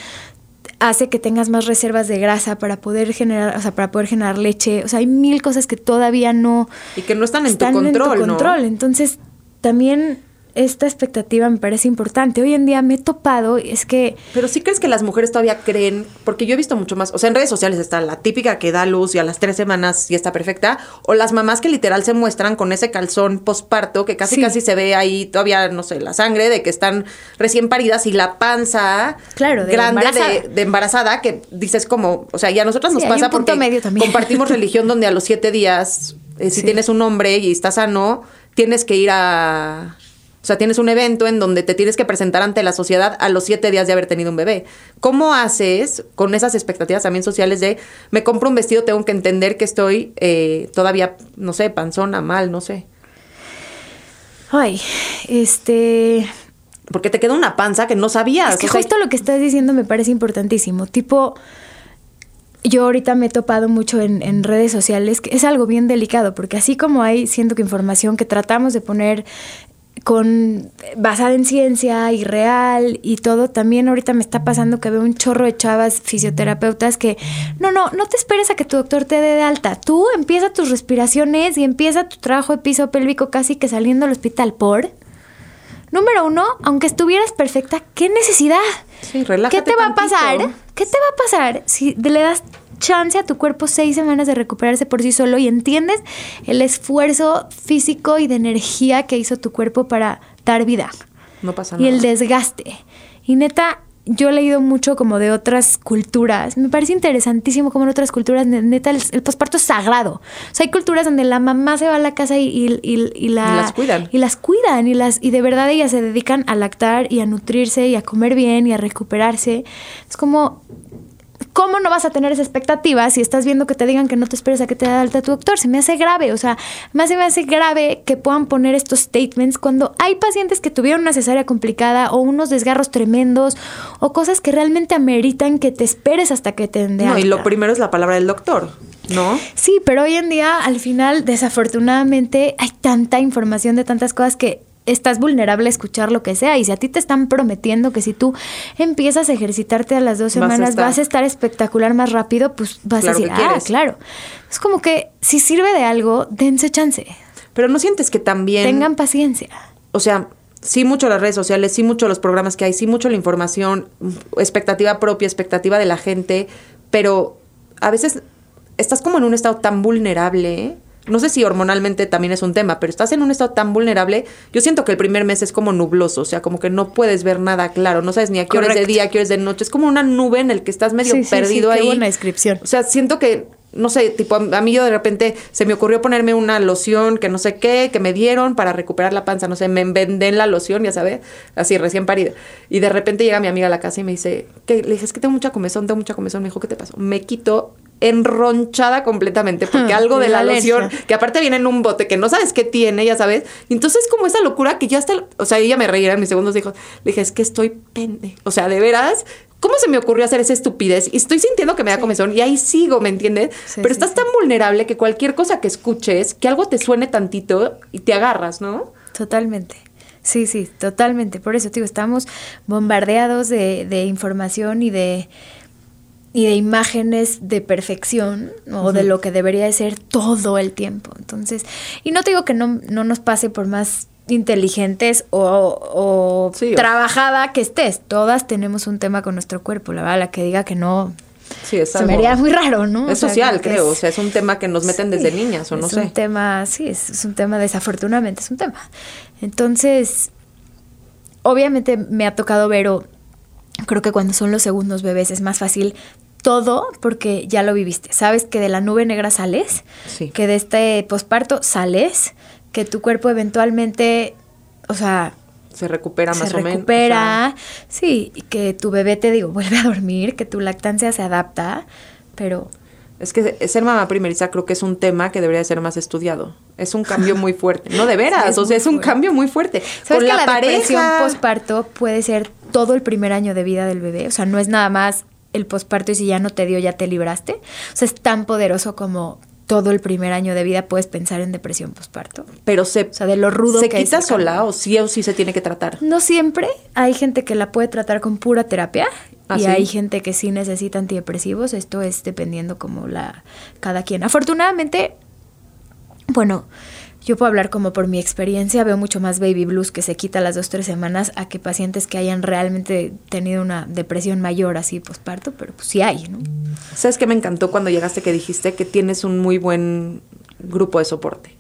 [SPEAKER 3] hace que tengas más reservas de grasa para poder generar, o sea, para poder generar leche. O sea, hay mil cosas que todavía no
[SPEAKER 2] Y que no están en tu control,
[SPEAKER 3] en tu
[SPEAKER 2] ¿no?
[SPEAKER 3] control. Entonces, también esta expectativa me parece importante. Hoy en día me he topado, es que
[SPEAKER 2] Pero sí crees que las mujeres todavía creen, porque yo he visto mucho más, o sea, en redes sociales está la típica que da luz y a las tres semanas ya está perfecta, o las mamás que literal se muestran con ese calzón posparto que casi
[SPEAKER 3] Sí.
[SPEAKER 2] casi se ve ahí todavía, no sé, la sangre de que están recién paridas y la panza
[SPEAKER 3] Claro, de
[SPEAKER 2] grande
[SPEAKER 3] embarazada.
[SPEAKER 2] de, de embarazada, que dices como, o sea, y a nosotras nos
[SPEAKER 3] Sí,
[SPEAKER 2] pasa porque
[SPEAKER 3] medio
[SPEAKER 2] compartimos religión donde a los siete días, eh, si
[SPEAKER 3] Sí.
[SPEAKER 2] tienes un hombre y estás sano, tienes que ir a... O sea, tienes un evento en donde te tienes que presentar ante la sociedad a los siete días de haber tenido un bebé. ¿Cómo haces con esas expectativas también sociales de me compro un vestido, tengo que entender que estoy eh, todavía, no sé, panzona, mal, no sé?
[SPEAKER 3] Ay, este.
[SPEAKER 2] Porque te queda una panza que no sabías.
[SPEAKER 3] Es que
[SPEAKER 2] o sea,
[SPEAKER 3] justo lo que estás diciendo me parece importantísimo. Tipo, yo ahorita me he topado mucho en, en redes sociales, que es algo bien delicado, porque así como hay, siento que información que tratamos de poner con basada en ciencia y real y todo, también ahorita me está pasando que veo un chorro de chavas fisioterapeutas que no, no, no te esperes a que tu doctor te dé de alta. Tú empieza tus respiraciones y empieza tu trabajo de piso pélvico casi que saliendo del hospital por Número uno, aunque estuvieras perfecta, ¿qué necesidad?
[SPEAKER 2] Sí, relájate
[SPEAKER 3] ¿Qué te va a pasar? ¿Qué te va a pasar si le das chance a tu cuerpo seis semanas de recuperarse por sí solo y entiendes el esfuerzo físico y de energía que hizo tu cuerpo para dar vida.
[SPEAKER 2] No pasa
[SPEAKER 3] Y
[SPEAKER 2] nada.
[SPEAKER 3] el desgaste. Y neta, yo he leído mucho como de otras culturas. Me parece interesantísimo como en otras culturas, ne- neta, el, el posparto es sagrado. O sea, hay culturas donde la mamá se va a la casa y, y- y- y la,
[SPEAKER 2] Y las cuidan.
[SPEAKER 3] Y las cuidan. Y, las, y de verdad ellas se dedican a lactar y a nutrirse y a comer bien y a recuperarse. Es como... ¿Cómo no vas a tener esa expectativa si estás viendo que te digan que no te esperes a que te dé alta tu doctor? Se me hace grave, o sea, más se me hace grave que puedan poner estos statements cuando hay pacientes que tuvieron una cesárea complicada o unos desgarros tremendos o cosas que realmente ameritan que te esperes hasta que te den de
[SPEAKER 2] No, y lo primero es la palabra del doctor, ¿no?
[SPEAKER 3] Sí, pero hoy en día, al final, desafortunadamente, hay tanta información de tantas cosas que estás vulnerable a escuchar lo que sea. Y si a ti te están prometiendo que si tú empiezas a ejercitarte a las dos
[SPEAKER 2] Vas a
[SPEAKER 3] semanas
[SPEAKER 2] estar.
[SPEAKER 3] vas a estar espectacular más rápido, pues vas
[SPEAKER 2] Claro
[SPEAKER 3] a decir,
[SPEAKER 2] que
[SPEAKER 3] ah,
[SPEAKER 2] quieres".
[SPEAKER 3] claro. Es como que si sirve de algo, dense chance.
[SPEAKER 2] Pero no sientes que también...
[SPEAKER 3] Tengan paciencia.
[SPEAKER 2] o sea, sí mucho las redes sociales, sí mucho los programas que hay, sí mucho la información, expectativa propia, expectativa de la gente, pero a veces estás como en un estado tan vulnerable. No sé si hormonalmente también es un tema, pero estás en un estado tan vulnerable. Yo siento que el primer mes es como nubloso, o sea, como que no puedes ver nada claro, no sabes ni a qué hora es de día, a qué hora es de noche. Es como una nube en el que estás medio
[SPEAKER 3] Sí, sí, sí,
[SPEAKER 2] perdido
[SPEAKER 3] qué
[SPEAKER 2] ahí.
[SPEAKER 3] buena descripción.
[SPEAKER 2] O sea, siento que, no sé, tipo, a mí yo de repente se me ocurrió ponerme una loción que no sé qué, que me dieron para recuperar la panza, no sé, me vendé la loción, ya sabes, así recién parida. Y de repente llega mi amiga a la casa y me dice, ¿qué? Le dije, es que tengo mucha comezón, tengo mucha comezón. Me dijo, ¿qué te pasó? Me quito enronchada completamente porque algo de
[SPEAKER 3] La
[SPEAKER 2] la loción, que aparte viene en un bote que no sabes qué tiene, ya sabes. Y entonces como esa locura que ya está, o sea, ella me reía en mis segundos dijo, le dije, es que estoy pende. O sea, de veras, ¿cómo se me ocurrió hacer esa estupidez? Y estoy sintiendo que me da comezón y ahí sigo, ¿me entiendes?
[SPEAKER 3] Sí,
[SPEAKER 2] Pero
[SPEAKER 3] sí,
[SPEAKER 2] estás
[SPEAKER 3] sí.
[SPEAKER 2] tan vulnerable que cualquier cosa que escuches, que algo te suene tantito y te agarras, ¿no?
[SPEAKER 3] Totalmente. Sí, sí, totalmente. Por eso, digo, estamos bombardeados de, de información y de, y de imágenes de perfección o de lo que debería de ser todo el tiempo. Entonces, y no te digo que no, no nos pase por más inteligentes o, o
[SPEAKER 2] Sí, o-
[SPEAKER 3] trabajada que estés. Todas tenemos un tema con nuestro cuerpo. La verdad, la que diga que no,
[SPEAKER 2] Sí, es
[SPEAKER 3] se me haría muy raro, ¿no?
[SPEAKER 2] Es
[SPEAKER 3] O sea,
[SPEAKER 2] social, creo.
[SPEAKER 3] es-
[SPEAKER 2] O sea, es un tema que nos meten desde niñas o no
[SPEAKER 3] es
[SPEAKER 2] sé.
[SPEAKER 3] un tema, sí, es, es un tema, desafortunadamente, es un tema. Entonces, obviamente me ha tocado ver, o creo que cuando son los segundos bebés es más fácil todo porque ya lo viviste. Sabes que de la nube negra sales,
[SPEAKER 2] Sí.
[SPEAKER 3] que de este posparto sales, que tu cuerpo eventualmente, o sea,
[SPEAKER 2] Se recupera más
[SPEAKER 3] se
[SPEAKER 2] o menos.
[SPEAKER 3] recupera, sí, y que tu bebé te digo, vuelve a dormir, que tu lactancia se adapta, pero
[SPEAKER 2] Es que ser mamá primeriza creo que es un tema que debería ser más estudiado. Es un cambio muy fuerte. No, de veras,
[SPEAKER 3] Sí,
[SPEAKER 2] o sea, es un
[SPEAKER 3] fuerte.
[SPEAKER 2] cambio muy fuerte.
[SPEAKER 3] ¿Sabes
[SPEAKER 2] Con
[SPEAKER 3] que
[SPEAKER 2] la,
[SPEAKER 3] la, depresión
[SPEAKER 2] pareja.
[SPEAKER 3] posparto puede ser todo el primer año de vida del bebé? O sea, no es nada más el posparto y si ya no te dio, ya te libraste. O sea, es tan poderoso como todo el primer año de vida puedes pensar en depresión posparto.
[SPEAKER 2] Pero se,
[SPEAKER 3] O sea, de lo rudo
[SPEAKER 2] ¿se
[SPEAKER 3] que es
[SPEAKER 2] quita sola o sí o sí se tiene que tratar.
[SPEAKER 3] No siempre. Hay gente que la puede tratar con pura terapia
[SPEAKER 2] ¿Ah,
[SPEAKER 3] y
[SPEAKER 2] sí?
[SPEAKER 3] hay gente que sí necesita antidepresivos. Esto es dependiendo como la cada quien. Afortunadamente, bueno, yo puedo hablar como por mi experiencia, veo mucho más baby blues que se quita las dos tres semanas a que pacientes que hayan realmente tenido una depresión mayor así posparto, pero pues sí hay, ¿no?
[SPEAKER 2] ¿Sabes qué me encantó cuando llegaste que dijiste que tienes un muy buen grupo de soporte?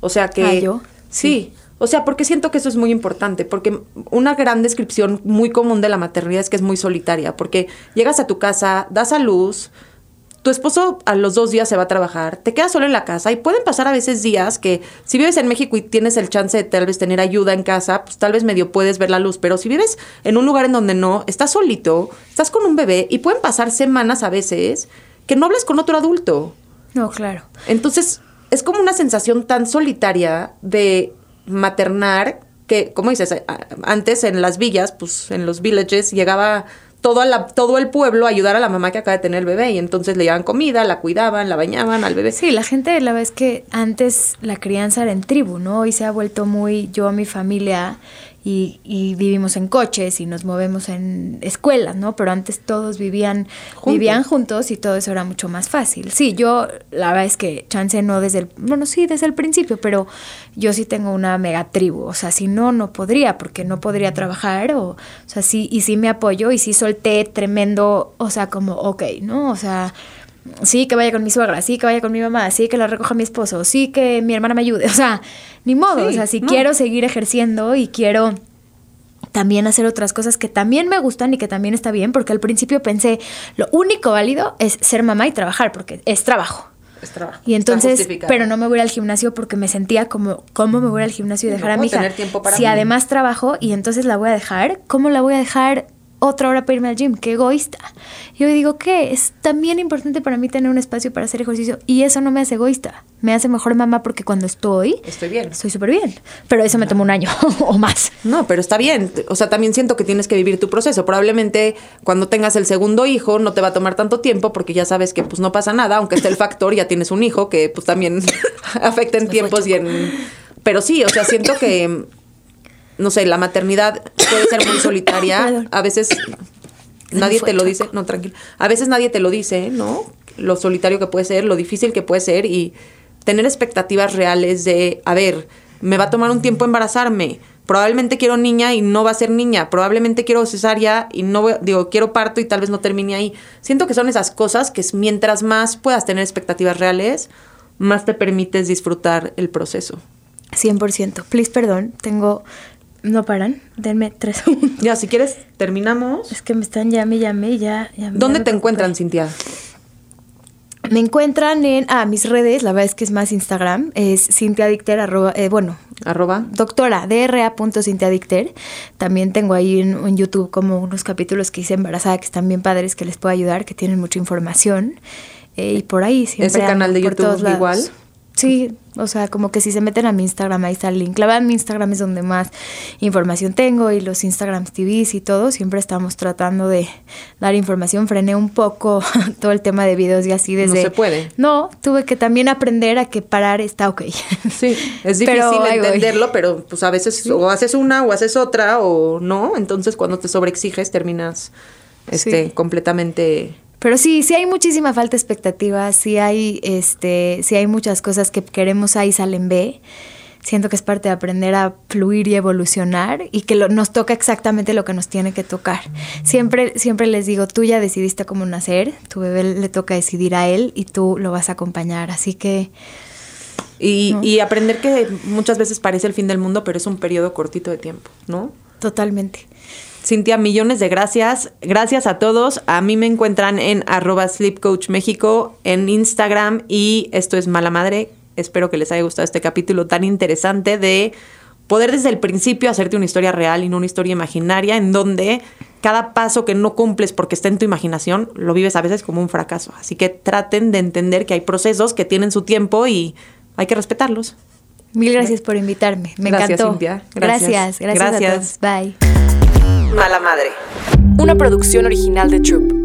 [SPEAKER 2] O sea que...
[SPEAKER 3] Ah, ¿yo?
[SPEAKER 2] Sí. O sea, porque siento que eso es muy importante, porque una gran descripción muy común de la maternidad es que es muy solitaria, porque llegas a tu casa, das a luz, tu esposo a los dos días se va a trabajar, te quedas solo en la casa y pueden pasar a veces días que si vives en México y tienes el chance de tal vez tener ayuda en casa, pues tal vez medio puedes ver la luz, pero si vives en un lugar en donde no, estás solito, estás con un bebé y pueden pasar semanas a veces que no hablas con otro adulto.
[SPEAKER 3] No, claro.
[SPEAKER 2] Entonces, es como una sensación tan solitaria de maternar que, como dices, antes en las villas, pues en los villages, llegaba todo, a la- todo el pueblo a ayudar a la mamá que acaba de tener el bebé y entonces le llevaban comida, la cuidaban, la bañaban al bebé.
[SPEAKER 3] Sí, la gente, la verdad es que antes la crianza era en tribu, ¿no? Hoy se ha vuelto muy yo, mi familia, y, y vivimos en coches y nos movemos en escuelas, ¿no? Pero antes todos vivían
[SPEAKER 2] Juntos.
[SPEAKER 3] vivían juntos y todo eso era mucho más fácil. Sí, yo, la verdad es que chance no desde el, bueno, sí, desde el principio, pero yo sí tengo una mega tribu, o sea, si no, no podría, porque no podría trabajar, o, o sea, sí, y sí me apoyo y sí solté tremendo, o sea, como, ok, ¿no? O sea sí que vaya con mi suegra, sí que vaya con mi mamá, sí que la recoja mi esposo, sí que mi hermana me ayude. O sea, ni modo.
[SPEAKER 2] Sí,
[SPEAKER 3] o sea, si
[SPEAKER 2] no.
[SPEAKER 3] quiero seguir ejerciendo y quiero también hacer otras cosas que también me gustan y que también está bien, porque al principio pensé, lo único válido es ser mamá y trabajar, porque es trabajo.
[SPEAKER 2] Es trabajo.
[SPEAKER 3] Y entonces, pero no me voy al gimnasio porque me sentía como, ¿cómo me voy al gimnasio y
[SPEAKER 2] No
[SPEAKER 3] dejar a
[SPEAKER 2] puedo
[SPEAKER 3] mi hija?
[SPEAKER 2] tener tiempo para
[SPEAKER 3] si
[SPEAKER 2] mí.
[SPEAKER 3] además trabajo y entonces la voy a dejar, ¿cómo la voy a dejar otra hora para irme al gym? Qué egoísta. Yo digo que es también importante para mí tener un espacio para hacer ejercicio y eso no me hace egoísta. Me hace mejor mamá porque cuando estoy,
[SPEAKER 2] Estoy bien.
[SPEAKER 3] estoy súper bien. Pero eso me tomó un año o más.
[SPEAKER 2] No, pero está bien. O sea, también siento que tienes que vivir tu proceso. Probablemente cuando tengas el segundo hijo no te va a tomar tanto tiempo porque ya sabes que pues no pasa nada, aunque esté el factor, ya tienes un hijo que pues también afecta en tiempos y en... Pero sí, o sea, siento que, no sé, la maternidad puede ser muy solitaria. A veces nadie te lo dice. No, tranquilo. A veces nadie te lo dice, ¿no? Lo solitario que puede ser, lo difícil que puede ser y tener expectativas reales de, a ver, me va a tomar un tiempo embarazarme. Probablemente quiero niña y no va a ser niña. Probablemente quiero cesárea y no voy, digo, quiero parto y tal vez no termine ahí. Siento que son esas cosas que mientras más puedas tener expectativas reales, más te permites disfrutar el proceso.
[SPEAKER 3] 100%. Please, perdón, tengo... No paran, denme tres segundos.
[SPEAKER 2] Ya, si quieres, terminamos.
[SPEAKER 3] Es que me están llame, llame, ya. ya me-
[SPEAKER 2] ¿Dónde
[SPEAKER 3] ya
[SPEAKER 2] te encuentran, Cintia?
[SPEAKER 3] Me encuentran en, ah, mis redes, la verdad es que es más Instagram, es Cintia Dicter, arroba, eh, bueno,
[SPEAKER 2] Arroba.
[SPEAKER 3] doctora, dra.cintiadicter. También tengo ahí en, en YouTube como unos capítulos que hice embarazada que están bien padres, que les puedo ayudar, que tienen mucha información. Eh, y por ahí siempre.
[SPEAKER 2] ¿Ese canal de YouTube
[SPEAKER 3] todos lados. Sí, o sea, como que si se meten a mi Instagram, ahí está el link. La verdad, mi Instagram es donde más información tengo y los Instagram TVs y todo. Siempre estamos tratando de dar información. Frené un poco todo el tema de videos y así desde...
[SPEAKER 2] se puede.
[SPEAKER 3] No, tuve que también aprender a que parar está ok.
[SPEAKER 2] Sí, es difícil
[SPEAKER 3] Pero
[SPEAKER 2] entenderlo, pero pues a veces o haces una o haces otra o no, entonces cuando te sobreexiges terminas este
[SPEAKER 3] Sí.
[SPEAKER 2] completamente
[SPEAKER 3] Pero sí, sí hay muchísima falta de expectativas, sí hay, este, sí hay muchas cosas que queremos A y salen B. Siento que es parte de aprender a fluir y evolucionar y que lo- nos toca exactamente lo que nos tiene que tocar. Siempre, siempre les digo, tú ya decidiste cómo nacer, tu bebé le toca decidir a él y tú lo vas a acompañar. Así que
[SPEAKER 2] y, y aprender que muchas veces parece el fin del mundo, pero es un periodo cortito de tiempo, ¿no?
[SPEAKER 3] totalmente.
[SPEAKER 2] Cintia, millones de gracias. Gracias a todos. A mí me encuentran en arroba México en Instagram y esto es Mala Madre. Espero que les haya gustado este capítulo tan interesante de poder desde el principio hacerte una historia real y no una historia imaginaria en donde cada paso que no cumples porque está en tu imaginación lo vives a veces como un fracaso. Así que traten de entender que hay procesos que tienen su tiempo y hay que respetarlos.
[SPEAKER 3] Mil gracias por invitarme. Me
[SPEAKER 2] Gracias,
[SPEAKER 3] encantó.
[SPEAKER 2] Cintia. Gracias.
[SPEAKER 3] Gracias, gracias,
[SPEAKER 2] Gracias.
[SPEAKER 3] a todos. Bye.
[SPEAKER 2] Mala Madre.
[SPEAKER 1] Una producción original de Troop.